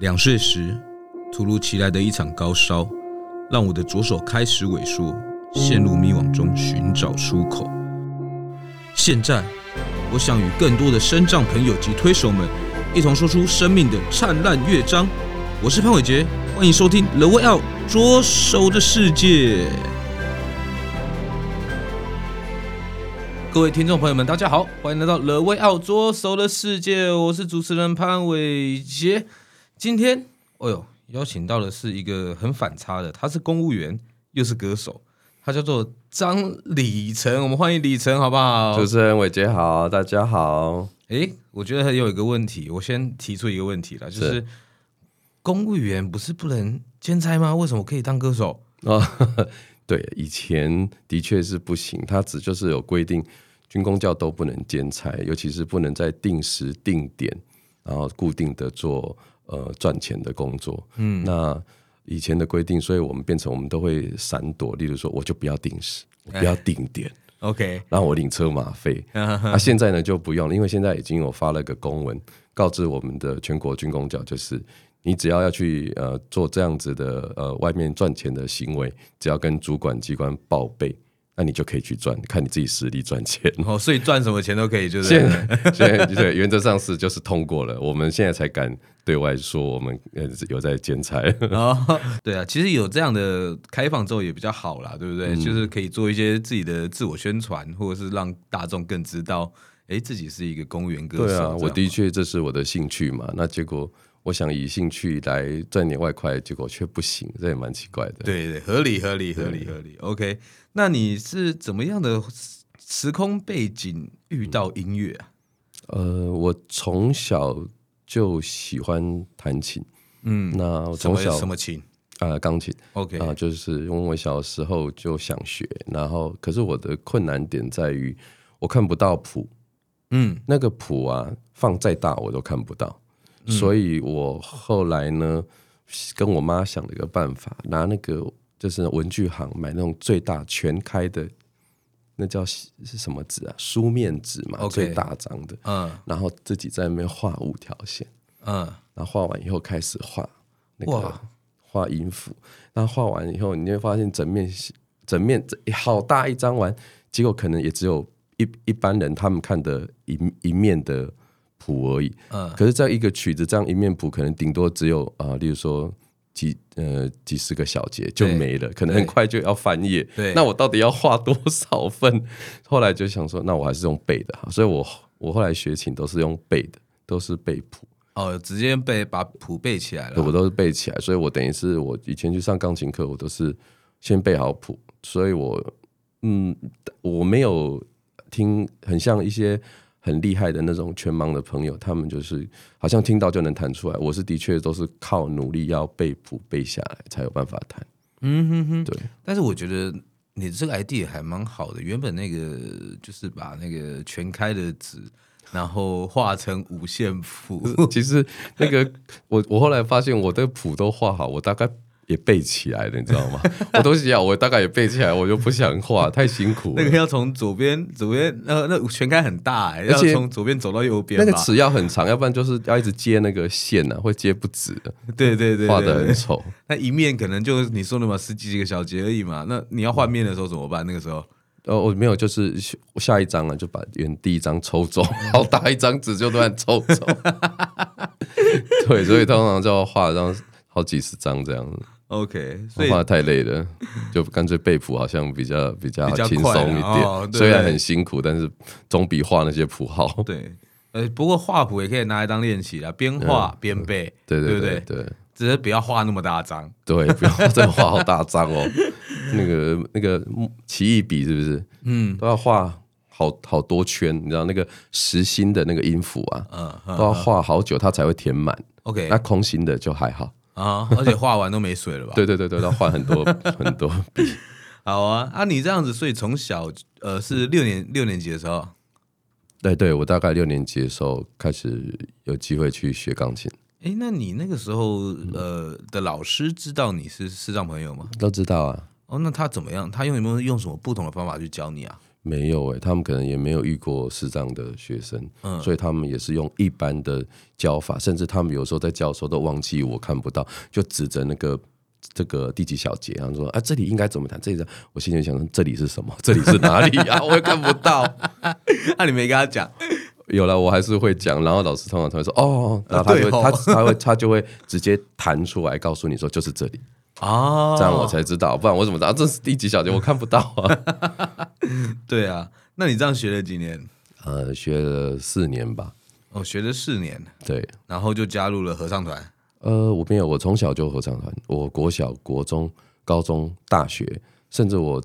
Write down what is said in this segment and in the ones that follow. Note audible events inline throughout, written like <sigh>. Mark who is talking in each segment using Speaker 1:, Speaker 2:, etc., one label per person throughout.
Speaker 1: 两岁时，突如其来的一场高烧，让我的左手开始萎缩，陷入迷惘中寻找出口。现在，我想与更多的身障朋友及推手们，一同说出生命的灿烂乐章。我是潘伟杰，欢迎收听《The Out 左手的世界》。各位听众朋友们，大家好，欢迎来到《The Out 左手的世界》，我是主持人潘伟杰。今天，哦呦，邀请到的是一个很反差的，他是公务员，又是歌手，他叫做张李晨。我们欢迎李晨，好不好？
Speaker 2: 主持人伟杰好，大家好。
Speaker 1: 哎，我觉得还有一个问题，我先提出一个问题了，就是，是公务员不是不能兼差吗？为什么可以当歌手？
Speaker 2: 哦，<laughs> 对，以前的确是不行，他只就是有规定，军公教都不能兼差，尤其是不能在定时定点，然后固定的做。呃，赚钱的工作，嗯，那以前的规定，所以我们变成我们都会闪躲。例如说，我就不要定时，我不要定点，<laughs>
Speaker 1: OK，
Speaker 2: 然后我领车马费。<laughs> 那现在呢就不用了，因为现在已经有发了个公文，告知我们的全国军工角，就是你只要要去呃做这样子的呃外面赚钱的行为，只要跟主管机关报备。那你就可以去赚，看你自己实力赚钱
Speaker 1: 哦。所以赚什么钱都可以，就是
Speaker 2: 现在现在对原则上是就是通过了，我们现在才敢对外说我们呃有在兼差。<laughs>
Speaker 1: 哦，对啊，其实有这样的开放之后也比较好啦，对不对？嗯、就是可以做一些自己的自我宣传，或者是让大众更知道，哎，自己是一个公务员歌手。
Speaker 2: 对啊，我的确这是我的兴趣嘛。那结果。我想以兴趣来赚点外快，结果却不行，这也蛮奇怪的。
Speaker 1: 对对，合理合理合理合理。OK，那你是怎么样的时空背景遇到音乐啊？
Speaker 2: 呃，我从小就喜欢弹琴。嗯，那我从小
Speaker 1: 什么琴
Speaker 2: 啊？呃，钢琴。
Speaker 1: OK
Speaker 2: 啊，就是因为我小时候就想学，然后可是我的困难点在于我看不到谱。嗯，那个谱啊，放再大我都看不到。所以我后来呢，跟我妈想了一个办法，拿那个就是文具行买那种最大全开的，那叫是什么纸啊？书面纸嘛.最大张的。嗯，然后自己在那边画五条线。嗯，然后画完以后开始画那个画音符。那画完以后，你会发现整面整面好大一张完，结果可能也只有一一般人他们看的一一面的。谱而已，嗯，可是在一个曲子这样一面谱，可能顶多只有啊、呃，例如说几呃几十个小节就没了，可能很快就要翻页。对，那我到底要画多少份？<laughs> 后来就想说，那我还是用背的哈，所以我我后来学琴都是用背的，都是背谱。
Speaker 1: 哦，直接背把谱背起来了，
Speaker 2: 我都是背起来，所以我等于是我以前去上钢琴课，我都是先背好谱，所以我嗯，我没有听很像一些。很厉害的那种全盲的朋友，他们就是好像听到就能弹出来。我是的确都是靠努力要背谱背下来才有办法弹。
Speaker 1: 嗯哼哼，对。但是我觉得你这个 idea 还蛮好的。原本那个就是把那个全开的纸，然后画成五线谱。<laughs>
Speaker 2: 其实那个我我后来发现我的谱都画好，我大概。也背起来了，你知道吗？<laughs> 我东西啊，我大概也背起来，我就不想画，太辛苦了。
Speaker 1: 那个要从左边，左边，呃，那全开很大，欸，要从左边走到右边。
Speaker 2: 那个尺要很长，要不然就是要一直接那个线呢，啊，会接不直的。
Speaker 1: 对对对，
Speaker 2: 画的很丑。
Speaker 1: 那一面可能就你说的嘛，十几个小节而已嘛。那你要换面的时候怎么办？那个时候，
Speaker 2: 哦，我没有，就是下一张啊，就把原第一张抽走，好大一张纸就乱抽走。<laughs> 对，所以通常就要画张好几十张这样子。
Speaker 1: OK，
Speaker 2: 所以画太累了，<laughs> 就干脆背谱好像比较比较轻松一点。哦、虽然很辛苦，但是总比画那些谱好。
Speaker 1: 对，呃，不过画谱也可以拿来当练习啦，边画边背，对对对对，对，对，只是不要画那么大张。
Speaker 2: 对，<laughs> 不要再画好大张哦。那个那个奇异笔是不是？嗯，都要画好好多圈，你知道那个实心的那个音符啊，嗯，都要画好久，它才会填满。OK，那空心的就还好。
Speaker 1: 啊！而且画完都没水了吧？
Speaker 2: 对对对对，要换很多 <laughs> 很多笔。
Speaker 1: 好啊，啊，你这样子，所以从小呃是六年六年级的时候，
Speaker 2: 对对，我大概六年级的时候开始有机会去学钢琴。
Speaker 1: 哎，那你那个时候呃的老师知道你是视障朋友吗？
Speaker 2: 都知道啊。
Speaker 1: 哦，那他怎么样？他用有没有用什么不同的方法去教你啊？
Speaker 2: 没有诶、欸，他们可能也没有遇过视障的学生，嗯，所以他们也是用一般的教法，甚至他们有时候在教的时候都忘记我看不到，就指着那个这个第几小节，然后说啊，这里应该怎么弹？这里，我心里想说，这里是什么？<laughs> 这里是哪里啊？<laughs> 我也看不到。<laughs>
Speaker 1: 那你没跟他讲？
Speaker 2: 有了，我还是会讲。然后老师通常他会说哦，然后他会、哦、他他会他就会直接弹出来告诉你说就是这里。哦，这样我才知道，不然我怎么知道这是第几小节？我看不到啊。<laughs>
Speaker 1: 对啊，那你这样学了几年？
Speaker 2: 呃，学了四年吧。
Speaker 1: 哦，学了四年。
Speaker 2: 对，
Speaker 1: 然后就加入了合唱团。
Speaker 2: 呃，我没有，我从小就合唱团。我国小、国中、高中、大学，甚至我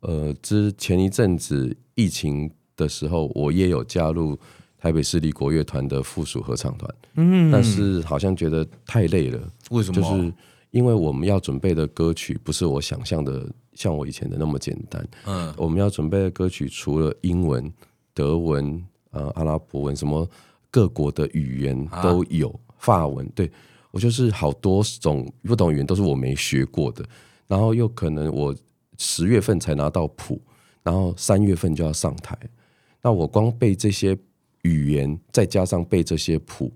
Speaker 2: 呃之前一阵子疫情的时候，我也有加入台北市立国乐团的附属合唱团。嗯，但是好像觉得太累了。
Speaker 1: 为什么？
Speaker 2: 就是。因为我们要准备的歌曲不是我想象的像我以前的那么简单。嗯，我们要准备的歌曲除了英文、德文、呃阿拉伯文，什么各国的语言都有，啊、法文。对，我就是好多种不懂语言都是我没学过的，然后又可能我十月份才拿到谱，然后三月份就要上台，那我光背这些语言，再加上背这些谱。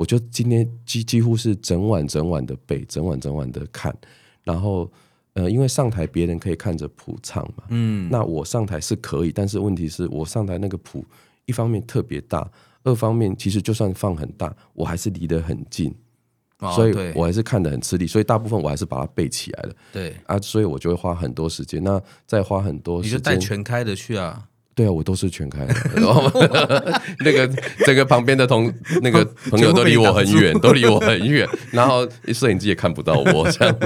Speaker 2: 我就今天几几乎是整晚整晚的背，整晚整晚的看，然后呃，因为上台别人可以看着谱唱嘛，嗯，那我上台是可以，但是问题是我上台那个谱，一方面特别大，二方面其实就算放很大，我还是离得很近，哦、所以我还是看得很吃力，所以大部分我还是把它背起来了，对啊，所以我就会花很多时间，那再花很多时间，
Speaker 1: 你就带全开的去啊。
Speaker 2: 对啊，我都是全开的。<laughs> 然后 <laughs> 那个这个旁边的同那个 <laughs> 朋友都离我很远，都离我很远。然后摄影机也看不到我，这样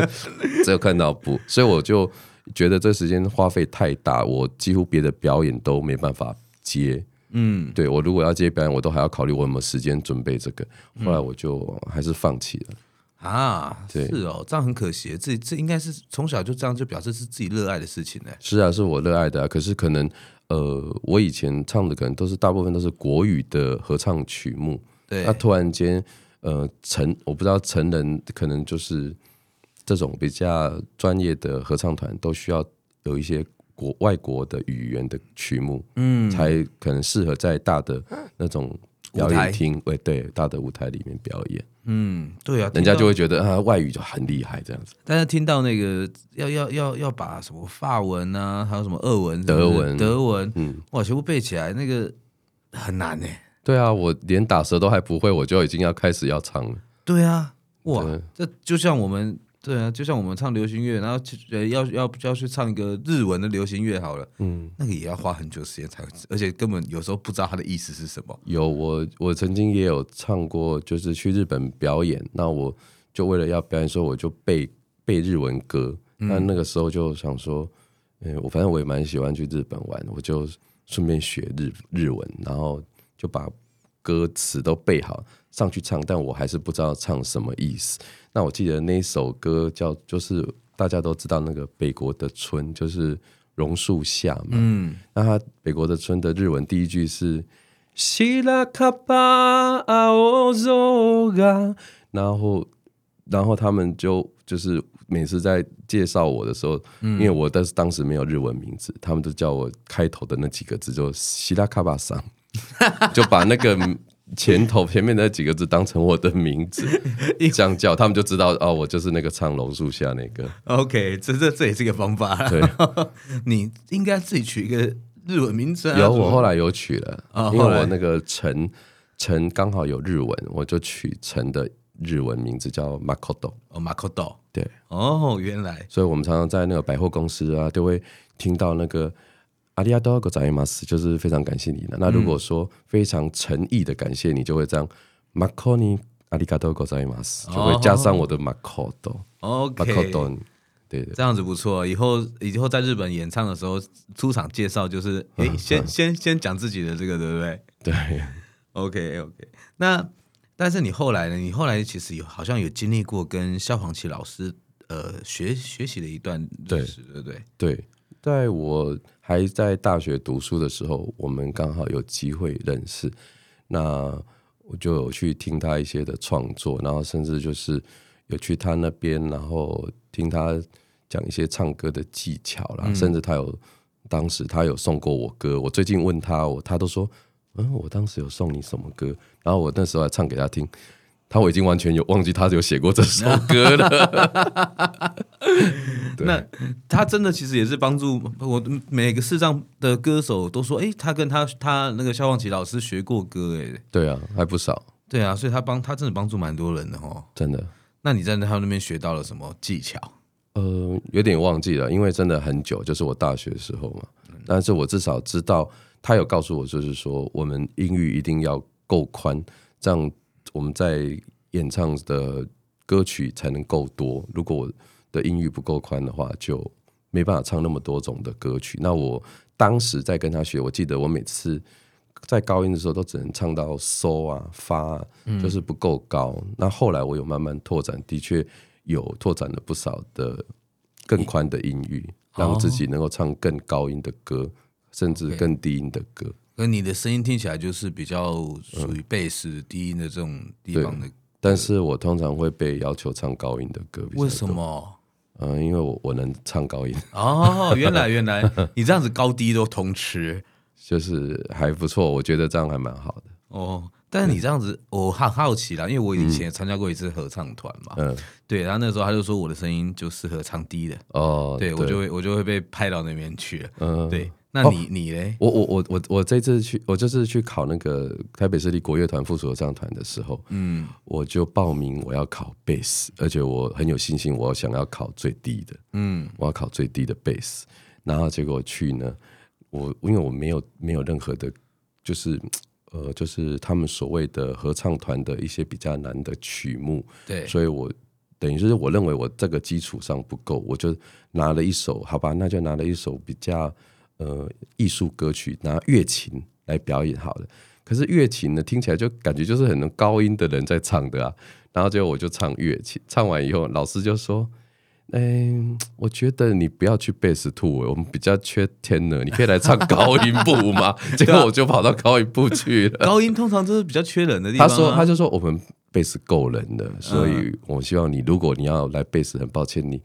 Speaker 2: 只有看到布，所以我就觉得这时间花费太大，我几乎别的表演都没办法接。嗯，对，我如果要接表演，我都还要考虑我有没有时间准备这个。后来我就还是放弃了。
Speaker 1: 啊，对，是哦，这样很可惜。这这应该是从小就这样，就表示是自己热爱的事情呢。
Speaker 2: 是啊，是我热爱的啊，可是可能。呃，我以前唱的可能都是大部分都是国语的合唱曲目，对。那突然间，呃，成我不知道成人可能就是这种比较专业的合唱团都需要有一些国外国的语言的曲目，嗯，才可能适合在大的那种表演厅，对对，大的舞台里面表演。
Speaker 1: 嗯，对啊，
Speaker 2: 人家就会觉得啊，外语就很厉害这样子。
Speaker 1: 但是听到那个要要要要把什么法文啊，还有什么俄文、
Speaker 2: 德文、
Speaker 1: 德文，嗯，哇，全部背起来，那个很难呢。
Speaker 2: 对啊，我连打舌都还不会，我就已经要开始要唱了。
Speaker 1: 对啊，哇，这就像我们。对啊，就像我们唱流行乐，然后呃要要要去唱一个日文的流行乐好了，嗯，那个也要花很久时间才会，而且根本有时候不知道它的意思是什么。
Speaker 2: 有我我曾经也有唱过，就是去日本表演，那我就为了要表演，说我就背背日文歌，那、嗯、那个时候就想说，嗯，我反正我也蛮喜欢去日本玩，我就顺便学日日文，然后就把歌词都背好上去唱，但我还是不知道唱什么意思。那我记得那首歌叫，就是大家都知道那个北国的春，就是榕树下嘛。嗯，那他北国的春的日文第一句是西拉卡巴阿欧佐嘎，然后然后他们就就是每次在介绍我的时候，嗯、因为我但是当时没有日文名字，他们都叫我开头的那几个字就希拉卡巴桑，<laughs> 就把那个。前头前面那几个字当成我的名字，<laughs> 这样叫他们就知道哦，我就是那个唱榕树下那个。
Speaker 1: OK，这这这也是个方法。对，<laughs> 你应该自己取一个日文名字啊。
Speaker 2: 有，我后来有取了，哦、因为我那个陈陈刚好有日文，我就取陈的日文名字叫 Makoto。
Speaker 1: 哦，Makoto。
Speaker 2: 对，
Speaker 1: 哦，原来。
Speaker 2: 所以我们常常在那个百货公司啊，都会听到那个。阿里亚多ございます，就是非常感谢你的。那如果说非常诚意的感谢你，就会这样マコニ阿里嘎多ございます，就会加上我的マコト。
Speaker 1: OK，
Speaker 2: マコト，对对，
Speaker 1: 这样子不错。以后以后在日本演唱的时候，出场介绍就是，哎、欸，先先先讲自己的这个，对不对？
Speaker 2: 对。<laughs>
Speaker 1: OK OK。那但是你后来呢？你后来其实有好像有经历过跟萧煌奇老师呃学学习的一段历史，对不对？
Speaker 2: 对。 在我还在大学读书的时候，我们刚好有机会认识，那我就有去听他一些的创作，然后甚至就是有去他那边，然后听他讲一些唱歌的技巧啦，嗯、甚至他有当时他有送过我歌，我最近问他，我他都说，嗯，我当时有送你什么歌？然后我那时候还唱给他听，他我已经完全有忘记他有写过这首 <laughs> 歌了。<laughs>
Speaker 1: 那他真的其实也是帮助我，每个视障的歌手都说，哎，他跟他他那个肖望奇老师学过歌，哎，
Speaker 2: 对啊，还不少。
Speaker 1: 对啊，所以他帮他真的帮助蛮多人的哦，
Speaker 2: 真的。
Speaker 1: 那你在他那边学到了什么技巧？
Speaker 2: 呃，有点忘记了，因为真的很久，就是我大学的时候嘛。但是我至少知道，他有告诉我，就是说我们音域一定要够宽，这样我们在演唱的歌曲才能够多。如果我的音域不够宽的话，就没办法唱那么多种的歌曲。那我当时在跟他学，我记得我每次在高音的时候都只能唱到收啊发，就是不够高。嗯。那后来我有慢慢拓展，的确。有拓展了不少的更宽的音域，让自己能够唱更高音的歌，甚至更低音的歌。
Speaker 1: 而你的声音听起来就是比较属于贝斯低音的这种地方的。
Speaker 2: 但是我通常会被要求唱高音的歌。
Speaker 1: 为什么？
Speaker 2: 嗯，因为我我能唱高音。
Speaker 1: 哦，原来原来 <laughs> 你这样子高低都通吃，
Speaker 2: 就是还不错。我觉得这样还蛮好的。
Speaker 1: 哦。但是你这样子，我很好奇啦，因为我以前参加过一次合唱团嘛，嗯，对，然后那时候他就说我的声音就适合唱低的，哦，对，对我就会我就会被派到那边去了，嗯，对，那你、哦、你嘞？
Speaker 2: 我我我我我这次去，我这次去考那个台北市立国乐团附属合唱团的时候，嗯，我就报名我要考贝斯，而且我很有信心，我想要考最低的，嗯，我要考最低的贝斯，然后结果去呢，我因为我没有没有任何的，就是。呃，就是他们所谓的合唱团的一些比较难的曲目，
Speaker 1: 对，
Speaker 2: 所以我等于就是我认为我这个基础上不够，我就拿了一首，好吧，那就拿了一首比较呃艺术歌曲，拿乐琴来表演好了。可是乐琴呢，听起来就感觉就是很多高音的人在唱的啊，然后结果我就唱乐琴，唱完以后，老师就说。哎、欸，我觉得你不要去贝斯兔，我们比较缺 tenor，你可以来唱高音部吗？<laughs> 结果我就跑到高音部去了。
Speaker 1: 高音通常就是比较缺人的地方、啊。
Speaker 2: 他说，他就说我们贝斯够人的，所以我希望你，如果你要来贝斯，很抱歉你，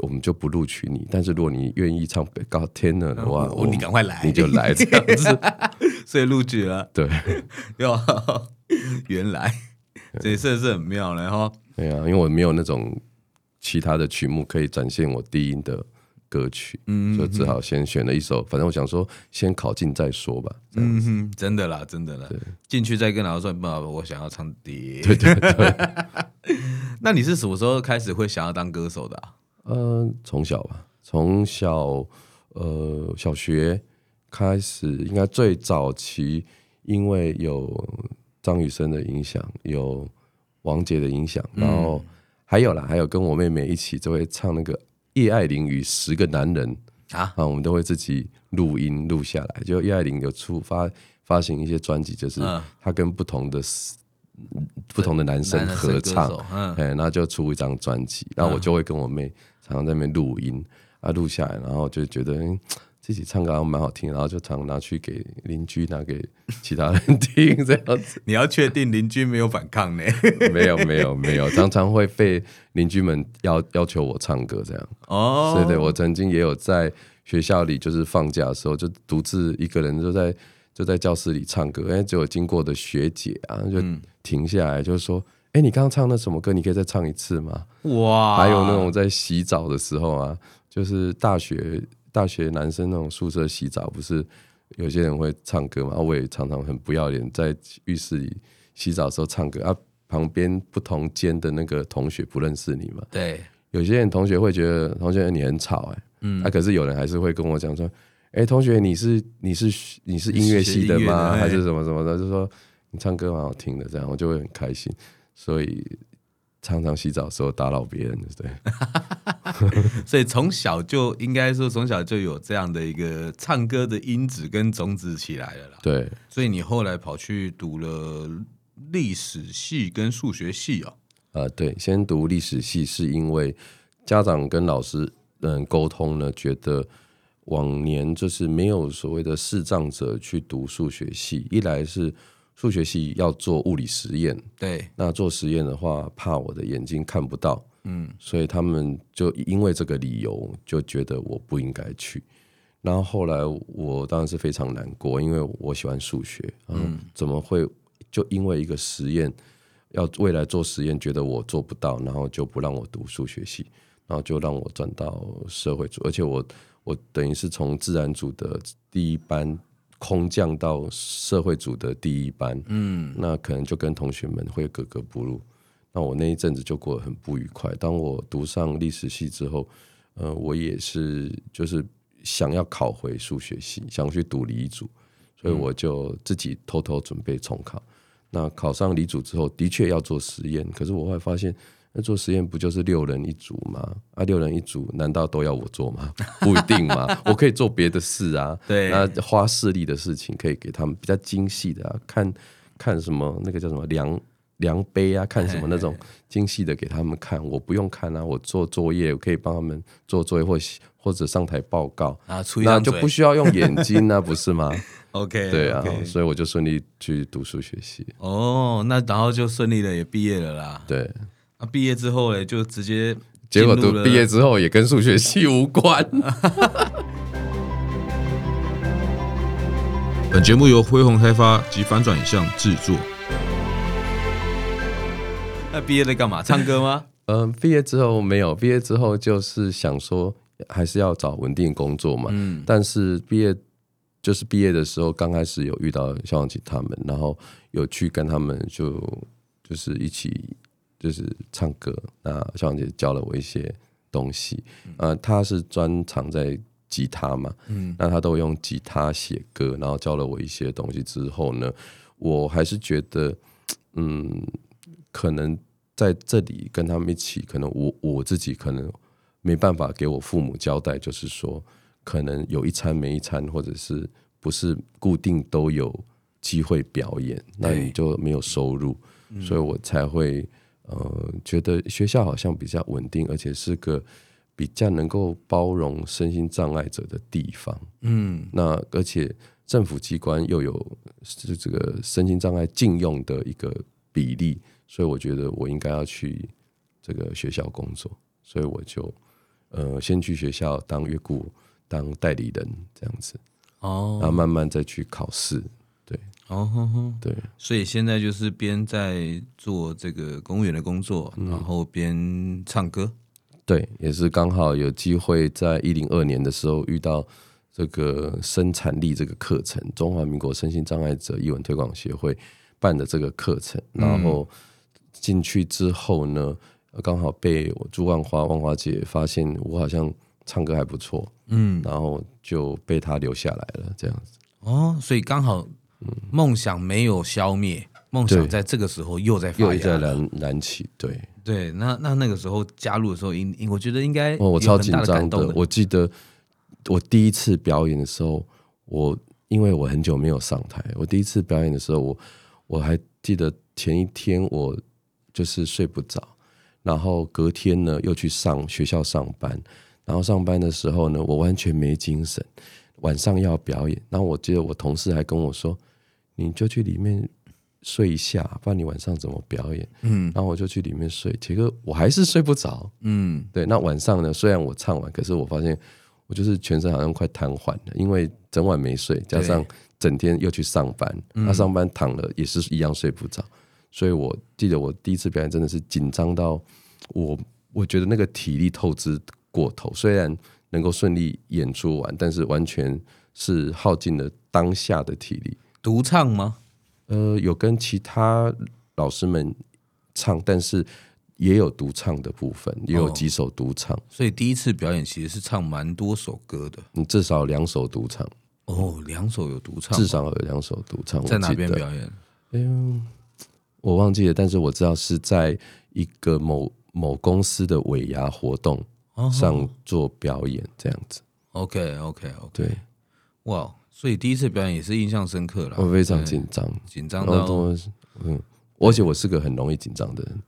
Speaker 2: 我们就不录取你。但是如果你愿意唱高 tenor 的话，
Speaker 1: 我你赶快来，
Speaker 2: 你就来这样子，<laughs>
Speaker 1: 所以录取了。
Speaker 2: 对，<laughs>
Speaker 1: 哟，原来这也是很妙的哈。
Speaker 2: 对啊，因为我没有那种。其他的曲目可以展现我低音的歌曲，嗯，就只好先选了一首。反正我想说，先考进再说吧。
Speaker 1: 嗯哼，真的啦，真的啦。进去再跟老师说，不，我想要唱低。
Speaker 2: 对对对。
Speaker 1: 那你是什么时候开始会想要当歌手的啊？
Speaker 2: 呃，从小吧，从小呃小学开始，应该最早期，因为有张雨生的影响，有王杰的影响，然后。还有啦，还有跟我妹妹一起就会唱那个叶爱玲与十个男人啊，啊，我们都会自己录音录下来。就叶爱玲有出发发行一些专辑，就是她跟不同的、嗯、不同的男生合唱，嗯，然后就出一张专辑，然后我就会跟我妹常常在那边录音啊，录下来，然后就觉得。嗯自己唱歌还蛮好听，然后就常拿去给邻居，拿给其他人听，这样子。
Speaker 1: 你要确定邻居没有反抗呢？
Speaker 2: 没有，没有，没有，常常会被邻居们要要求我唱歌这样。哦，对对，我曾经也有在学校里，就是放假的时候，就独自一个人就在就在教室里唱歌，哎，就有经过的学姐啊，就停下来，就说：“哎、嗯，你刚刚唱那什么歌？你可以再唱一次吗？”哇！还有那种在洗澡的时候啊，就是大学。大学男生那种宿舍洗澡，不是有些人会唱歌嘛？我也常常很不要脸，在浴室里洗澡的时候唱歌啊。旁边不同间的那个同学不认识你嘛？
Speaker 1: 对，
Speaker 2: 有些人同学会觉得同学你很吵哎、欸，嗯，啊，可是有人还是会跟我讲说，哎、欸，同学你是你是你是音乐系的吗？还是什么什么的？就说你唱歌蛮好听的，这样我就会很开心，所以。常常洗澡的时候打扰别人，<laughs> 对，<laughs>
Speaker 1: 所以从小就应该说从小就有这样的一个唱歌的因子跟种子起来了啦。
Speaker 2: 对，
Speaker 1: 所以你后来跑去读了历史系跟数学系哦？
Speaker 2: 呃，对，先读历史系是因为家长跟老师嗯沟通呢，觉得往年就是没有所谓的视障者去读数学系，一来是。数学系要做物理实验，
Speaker 1: 对，
Speaker 2: 那做实验的话，怕我的眼睛看不到，嗯，所以他们就因为这个理由就觉得我不应该去。然后后来我当然是非常难过，因为我喜欢数学，嗯，怎么会就因为一个实验要未来做实验，觉得我做不到，然后就不让我读数学系，然后就让我转到社会组，而且我我等于是从自然组的第一班空降到社会组的第一班，嗯，那可能就跟同学们会格格不入，那我那一阵子就过得很不愉快。当我读上历史系之后，呃，我也是就是。想要考回数学系，想去读理组，所以我就自己偷偷准备重考。嗯、那考上理组之后，的确要做实验，可是我会发现，那做实验不就是六人一组吗？啊，六人一组，难道都要我做吗？<laughs> 不一定嘛，我可以做别的事啊。<laughs> 对，那花视力的事情可以给他们比较精细的啊，看看什么那个叫什么量量杯啊，看什么那种精细的给他们看。我不用看啊，我做作业，我可以帮他们做作业或或者上台报告啊，那就不需要用眼睛啊，不是吗？<laughs>
Speaker 1: OK，
Speaker 2: 对啊
Speaker 1: ，okay.
Speaker 2: 所以我就顺利去读书学习。
Speaker 1: 哦，那然后就顺利的也毕业了啦。
Speaker 2: 对，
Speaker 1: 那毕业之后嘞，就直接
Speaker 2: 结果读毕业之后也跟数学系无关。<laughs>
Speaker 1: 本节目由恢宏开发及反转影像制作。<laughs> 那毕业在干嘛？唱歌吗？<laughs>
Speaker 2: 嗯，毕业之后没有，毕业之后就是想说。还是要找稳定工作嘛。嗯，但是毕业就是毕业的时候，刚开始有遇到萧煌奇他们，然后有去跟他们就就是一起就是唱歌。那小王姐教了我一些东西，呃，她是专长在吉他嘛，嗯，那她都用吉他写歌，然后教了我一些东西之后呢，我还是觉得，嗯，可能在这里跟他们一起，可能我我自己可能。没办法给我父母交代，就是说，可能有一餐没一餐，或者是不是固定都有机会表演，那你就没有收入，所以我才会呃觉得学校好像比较稳定，而且是个比较能够包容身心障碍者的地方。嗯，那而且政府机关又有是这个身心障碍禁用的一个比例，所以我觉得我应该要去这个学校工作，所以我就。呃，先去学校当乐顾，当代理人这样子，哦，然后慢慢再去考试，对，
Speaker 1: 哦，
Speaker 2: 对，
Speaker 1: 所以现在就是边在做这个公务员的工作，嗯、然后边唱歌，
Speaker 2: 对，也是刚好有机会在一零二年的时候遇到这个生产力这个课程，中华民国身心障碍者艺文推广协会办的这个课程，然后进去之后呢。刚好被我朱万花万花姐发现，我好像唱歌还不错，嗯，然后就被她留下来了，这样子。
Speaker 1: 哦，所以刚好，梦想没有消灭，梦想在这个时候又在
Speaker 2: 又在燃燃起。对
Speaker 1: 对，那那那个时候加入的时候，应我觉得应该
Speaker 2: 哦，我超紧张的。我记得我第一次表演的时候，我因为我很久没有上台，我第一次表演的时候，我我还记得前一天我就是睡不着。然后隔天呢，又去上学校上班，然后上班的时候呢，我完全没精神。晚上要表演，然后我记得我同事还跟我说：“你就去里面睡一下，不然你晚上怎么表演？”嗯，然后我就去里面睡，结果我还是睡不着。嗯，对。那晚上呢，虽然我唱完，可是我发现我就是全身好像快瘫痪了，因为整晚没睡，加上整天又去上班，那上班躺了也是一样睡不着。所以我记得我第一次表演真的是紧张到我，我觉得那个体力透支过头。虽然能够顺利演出完，但是完全是耗尽了当下的体力。
Speaker 1: 独唱吗？
Speaker 2: 呃，有跟其他老师们唱，但是也有独唱的部分，也有几首独唱。哦。
Speaker 1: 所以第一次表演其实是唱蛮多首歌的。
Speaker 2: 你至少两首独唱。
Speaker 1: 哦，两首有独唱，
Speaker 2: 至少有两首独唱。
Speaker 1: 在哪边表演？
Speaker 2: 嗯。我忘记了，但是我知道是在一个某某公司的尾牙活动上做表演这样子。
Speaker 1: OK OK OK，
Speaker 2: 对，
Speaker 1: 哇，所以第一次表演也是印象深刻了。
Speaker 2: 我非常紧张，
Speaker 1: 紧张到
Speaker 2: 嗯，而且我是个很容易紧张的人。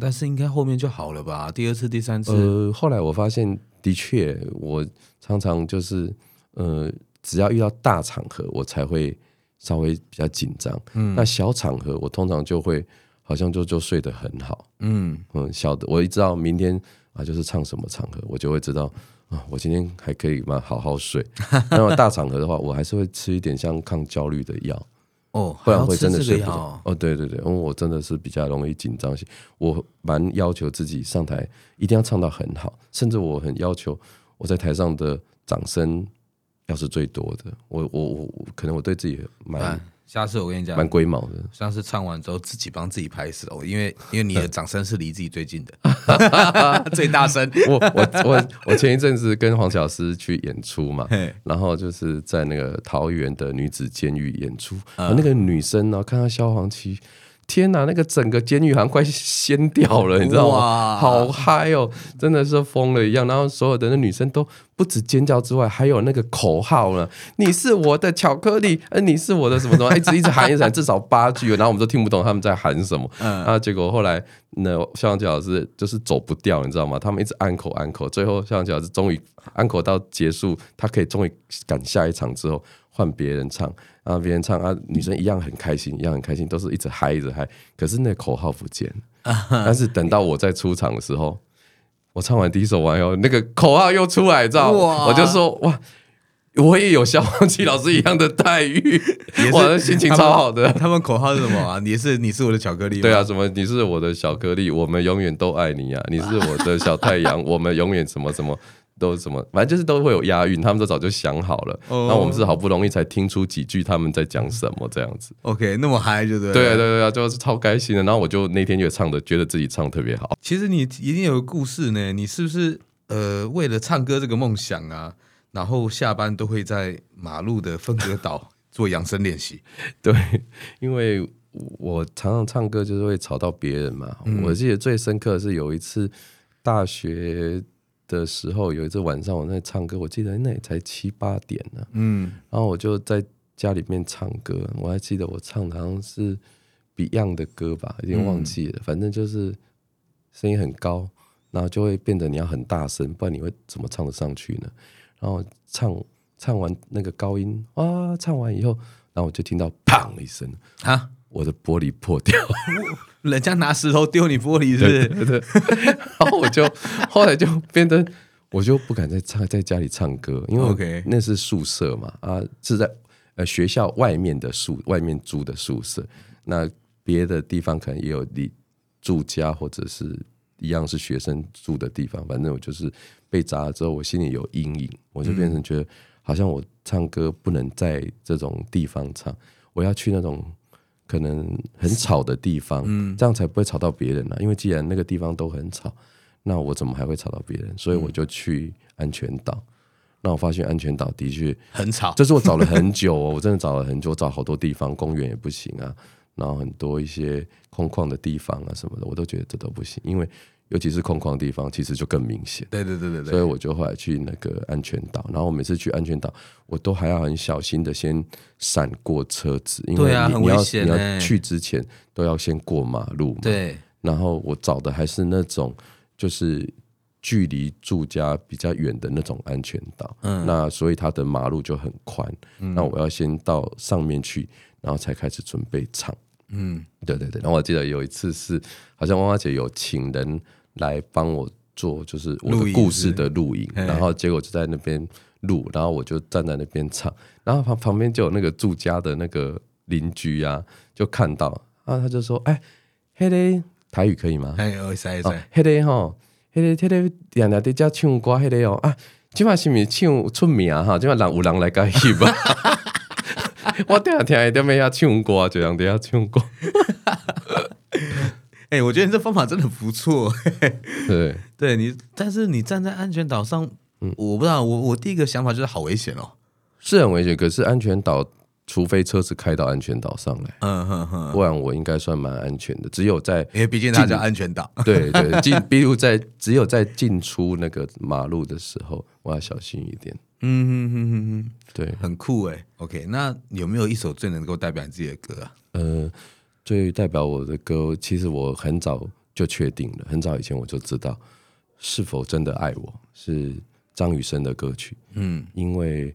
Speaker 1: 但是应该后面就好了吧？第二次、第三次，
Speaker 2: 呃，后来我发现，的确，我常常就是呃，只要遇到大场合，我才会。稍微比较紧张，嗯，那小场合我通常就会好像就就睡得很好，嗯嗯，小的我一知道明天啊就是唱什么场合，我就会知道啊，我今天还可以嘛好好睡。<laughs> 那么大场合的话，我还是会吃一点像抗焦虑的药
Speaker 1: 哦，
Speaker 2: 不然会真的睡不着。哦，对对对，因为我真的是比较容易紧张型，我蛮要求自己上台一定要唱到很好，甚至我很要求我在台上的掌声要是最多的。我我我可能我对自己蛮。啊
Speaker 1: 下次我跟你讲，
Speaker 2: 蛮龟毛的。
Speaker 1: 上次唱完之后，自己帮自己拍手，因为因为你的掌声是离自己最近的，<laughs> 最大声。
Speaker 2: 我我我我前一阵子跟黄小诗去演出嘛，然后就是在那个桃园的女子监狱演出，嗯、那个女生呢，看到萧煌奇。天呐，那个整个监狱好像快掀掉了，你知道吗？好嗨哦，真的是疯了一样。然后所有的那女生都不止尖叫之外，还有那个口号呢：“你是我的巧克力，呃，你是我的什么什么，一直 <laughs> 一直喊一直喊，至少八句。然后我们都听不懂他们在喊什么。嗯，啊结果后来那萧煌奇老师就是走不掉，你知道吗？他们一直按口按口，最后萧煌奇老师终于按口到结束，他可以终于赶下一场之后。换别人唱，然后别人唱啊，女生一样很开心，一样很开心，都是一直嗨一直嗨。可是那口号不见，但是等到我在出场的时候，我唱完第一首完以后，那个口号又出来，知道吗？我就说哇，我也有萧煌奇老师一样的待遇，我的心情超好的。
Speaker 1: 他们口号是什么啊？你是你是我的巧克力，
Speaker 2: 对啊，什么你是我的巧克力，我们永远都爱你啊！你是我的小太阳，<laughs> 我们永远什么什么。都什么，反正就是都会有押韵，他们都早就想好了。那、oh. 我们是好不容易才听出几句他们在讲什么这样子。
Speaker 1: OK，那么嗨就对。
Speaker 2: 对对对啊，就是超开心的。然后我就那天就唱的，觉得自己唱特别好。
Speaker 1: 其实你一定有个故事呢，你是不是呃为了唱歌这个梦想啊，然后下班都会在马路的分隔岛做养生练习？
Speaker 2: 对，因为我常常唱歌就是会吵到别人嘛。嗯、我记得最深刻的是有一次大学。的时候有一次晚上我在唱歌，我记得那也才七八点呢。嗯，然后我就在家里面唱歌，我还记得我唱的好像是 Beyond 的歌吧，已经忘记了。嗯、反正就是声音很高，然后就会变得你要很大声，不然你会怎么唱得上去呢？然后唱唱完那个高音啊，唱完以后，然后我就听到砰一声啊，我的玻璃破掉。<laughs>
Speaker 1: 人家拿石头丢你玻璃，是不是？<laughs>
Speaker 2: 然后我就后来就变得，我就不敢再唱，在家里唱歌，因为那是宿舍嘛，啊，是在呃学校外面的宿，外面租的宿舍。那别的地方可能也有你住家，或者是一样是学生住的地方。反正我就是被砸了之后，我心里有阴影，我就变成觉得，好像我唱歌不能在这种地方唱，我要去那种。可能很吵的地方，嗯，这样才不会吵到别人呢、啊。因为既然那个地方都很吵，那我怎么还会吵到别人？所以我就去安全岛。嗯、那我发现安全岛的确
Speaker 1: 很吵，
Speaker 2: 这是我找了很久哦，我真的找了很久，找好多地方，公园也不行啊，然后很多一些空旷的地方啊什么的，我都觉得这都不行，因为。尤其是空旷地方，其实就更明显。
Speaker 1: 对对对对对。
Speaker 2: 所以我就后来去那个安全岛，然后我每次去安全岛，我都还要很小心的先闪过车子，因为你、啊、你要你要去之前都要先过马路嘛。
Speaker 1: 对。
Speaker 2: 然后我找的还是那种就是距离住家比较远的那种安全岛。嗯。那所以它的马路就很宽。嗯。那我要先到上面去，然后才开始准备唱。嗯。对对对。然后我记得有一次是，好像汪汪姐有请人。来帮我做，就是我的故事的录影，然后结果就在那边录，然后我就站在那边唱，然后旁旁边就有那个住家的那个邻居啊，就看到，然后他就说：“哎，嘿嘞，台语可以吗？”
Speaker 1: 哎，我塞塞，
Speaker 2: 嘿嘞哈，嘿嘞，嘿嘞，两两在家唱歌，嘿嘞哦啊，今晚是不是唱出名哈？今晚人有人来加戏吧？<laughs> 我第二天一定要唱歌，就让大家唱歌。
Speaker 1: 哎、欸，我觉得你这方法真的不错。
Speaker 2: 对，<laughs>
Speaker 1: 对你，但是你站在安全岛上，嗯，我不知道，我我第一个想法就是好危险哦，
Speaker 2: 是很危险。可是安全岛，除非车子开到安全岛上来，嗯哼哼，不然我应该算蛮安全的。只有在，
Speaker 1: 因为毕竟它叫安全岛，
Speaker 2: 对对，<laughs> 进，比如在只有在进出那个马路的时候，我要小心一点。嗯哼哼哼哼，对，
Speaker 1: 很酷哎。OK，那有没有一首最能够代表你自己的歌啊？
Speaker 2: 呃。最代表我的歌，其实我很早就确定了，很早以前我就知道是否真的爱我是张雨生的歌曲。嗯，因为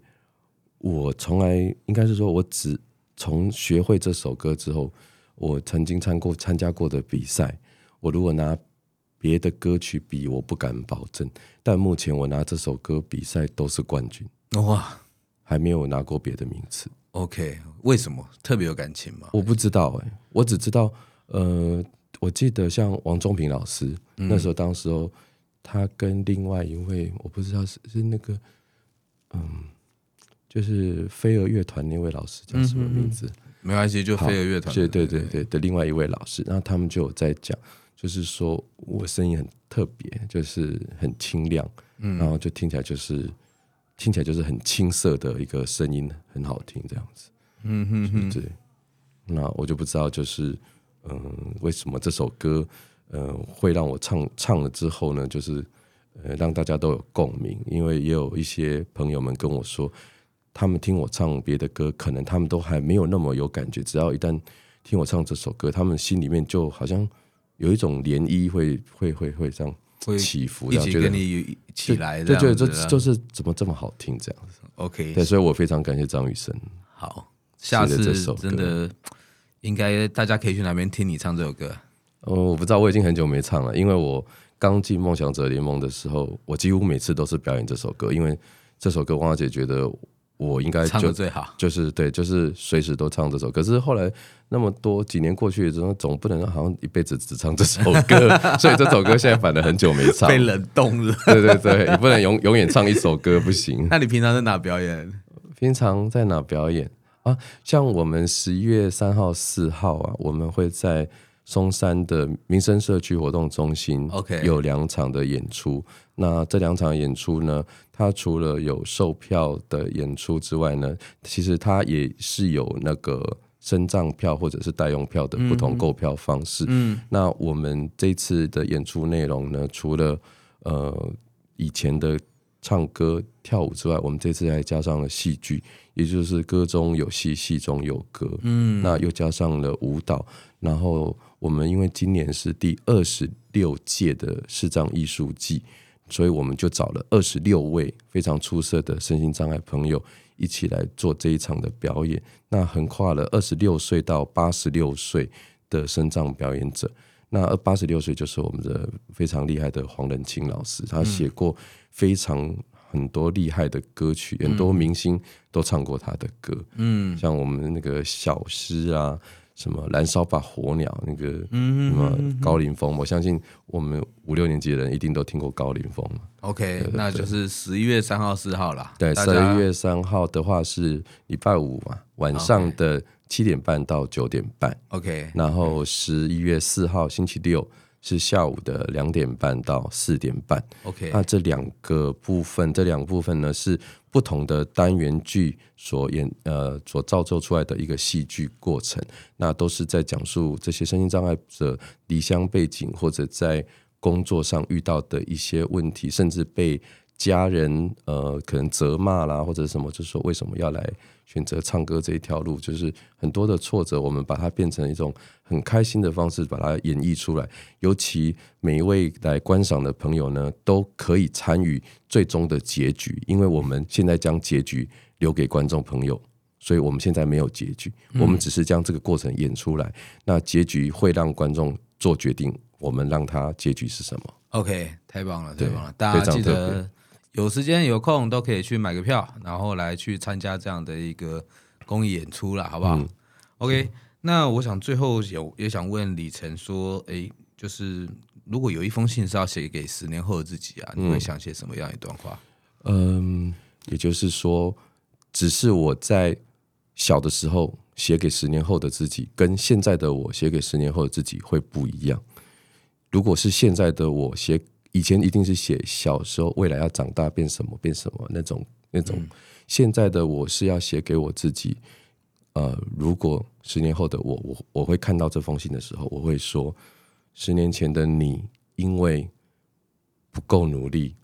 Speaker 2: 我从来应该是说，我只从学会这首歌之后，我曾经参过参加过的比赛，我如果拿别的歌曲比，我不敢保证。但目前我拿这首歌比赛都是冠军，哇，还没有拿过别的名次。
Speaker 1: OK，为什么特别有感情吗？
Speaker 2: 我不知道哎、欸，我只知道，呃，我记得像王中平老师，嗯、那时候当时候他跟另外一位，我不知道是是那个，嗯，就是飞儿乐团那位老师叫什么名字？嗯嗯
Speaker 1: 没关系，就飞儿乐团。
Speaker 2: 对对对对的，另外一位老师，然后他们就有在讲，就是说我声音很特别，就是很清亮，嗯，然后就听起来就是听起来就是很青涩的一个声音，很好听这样子，嗯哼哼，对。那我就不知道，就是嗯，为什么这首歌嗯会让我唱唱了之后呢，就是呃让大家都有共鸣，因为也有一些朋友们跟我说。他们听我唱别的歌，可能他们都还没有那么有感觉。只要一旦听我唱这首歌，他们心里面就好像有一种涟漪会，会会会会这样起伏，
Speaker 1: 一起跟你起来，
Speaker 2: 就觉得这就是怎么这么好听这样子。
Speaker 1: OK，
Speaker 2: 对，所以我非常感谢张雨生。
Speaker 1: 好，下次真的应该大家可以去那边听你唱这首歌。
Speaker 2: 哦，我不知道，我已经很久没唱了，因为我刚进梦想者联盟的时候，我几乎每次都是表演这首歌，因为这首歌汪姐觉得。我应该就
Speaker 1: 唱的最好，
Speaker 2: 就是对，就是随时都唱这首。可是后来那么多几年过去之后，总不能好像一辈子只唱这首歌，<laughs> 所以这首歌现在反而很久没唱，<laughs>
Speaker 1: 被冷冻了。<laughs>
Speaker 2: 对对对，你不能永永远唱一首歌不行。
Speaker 1: 那你平常在哪表演？
Speaker 2: 平常在哪表演啊？像我们十一月三号、四号啊，我们会在。松山的民生社区活动中心，OK，有两场的演出。那这两场演出呢，它除了有售票的演出之外呢，其实它也是有那个身障票或者是代用票的不同购票方式。嗯，那我们这次的演出内容呢，除了呃以前的唱歌跳舞之外，我们这次还加上了戏剧，也就是歌中有戏，戏中有歌。嗯，那又加上了舞蹈，然后。我们因为今年是第二十六届的视障艺术季，所以我们就找了二十六位非常出色的身心障碍朋友一起来做这一场的表演。那横跨了二十六岁到八十六岁的身障表演者。那八十六岁就是我们的非常厉害的黄仁清老师，他写过非常很多厉害的歌曲，很多明星都唱过他的歌。嗯，像我们那个小诗啊。什么燃烧吧火鸟那个什么高凌风，我相信我们五六年级的人一定都听过高凌风。
Speaker 1: OK，对对对，那就是十一月三号、四号啦。
Speaker 2: 对，十一月三号的话是礼拜五嘛，晚上的七点半到九点半。
Speaker 1: OK，
Speaker 2: 然后十一月四号星期六。是下午的两点半到四点半。OK，那这两个部分，这两个部分呢是不同的单元剧所演呃所造就出来的一个戏剧过程。那都是在讲述这些身心障碍者离乡背景或者在工作上遇到的一些问题，甚至被家人呃可能责骂啦，或者什么，就是说为什么要来选择唱歌这一条路，就是很多的挫折，我们把它变成一种很开心的方式，把它演绎出来。尤其每一位来观赏的朋友呢，都可以参与最终的结局，因为我们现在将结局留给观众朋友，所以我们现在没有结局，我们只是将这个过程演出来。嗯、那结局会让观众做决定，我们让他结局是什么
Speaker 1: ？OK，太棒了，太棒了，大家记得。有时间有空都可以去买个票，然后来去参加这样的一个公益演出了，好不好？嗯，OK，那我想最后有也想问李晨说，哎，就是如果有一封信是要写给十年后的自己啊，你会想写什么样一段话？
Speaker 2: 嗯，也就是说，只是我在小的时候写给十年后的自己，跟现在的我写给十年后的自己会不一样。如果是现在的我写。以前一定是写小时候未来要长大变什么变什么那种那种，现在的我是要写给我自己。呃，如果十年后的我，我我会看到这封信的时候，我会说：十年前的你因为不够努力，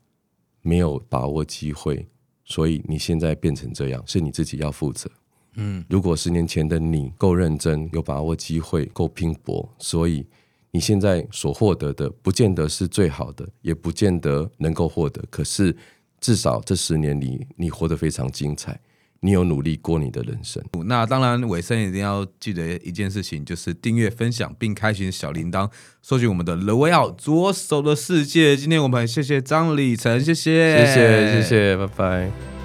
Speaker 2: 没有把握机会，所以你现在变成这样，是你自己要负责。嗯，如果十年前的你够认真，有把握机会，够拼搏，所以。你现在所获得的，不见得是最好的，也不见得能够获得。可是，至少这十年里，你活得非常精彩。你有努力过你的人生。
Speaker 1: 那当然，尾声一定要记得一件事情，就是订阅、分享并开启小铃铛，搜寻我们的 The Way Out 左手的世界。今天我们谢谢张李晨，谢谢，
Speaker 2: 谢谢，谢谢，拜拜。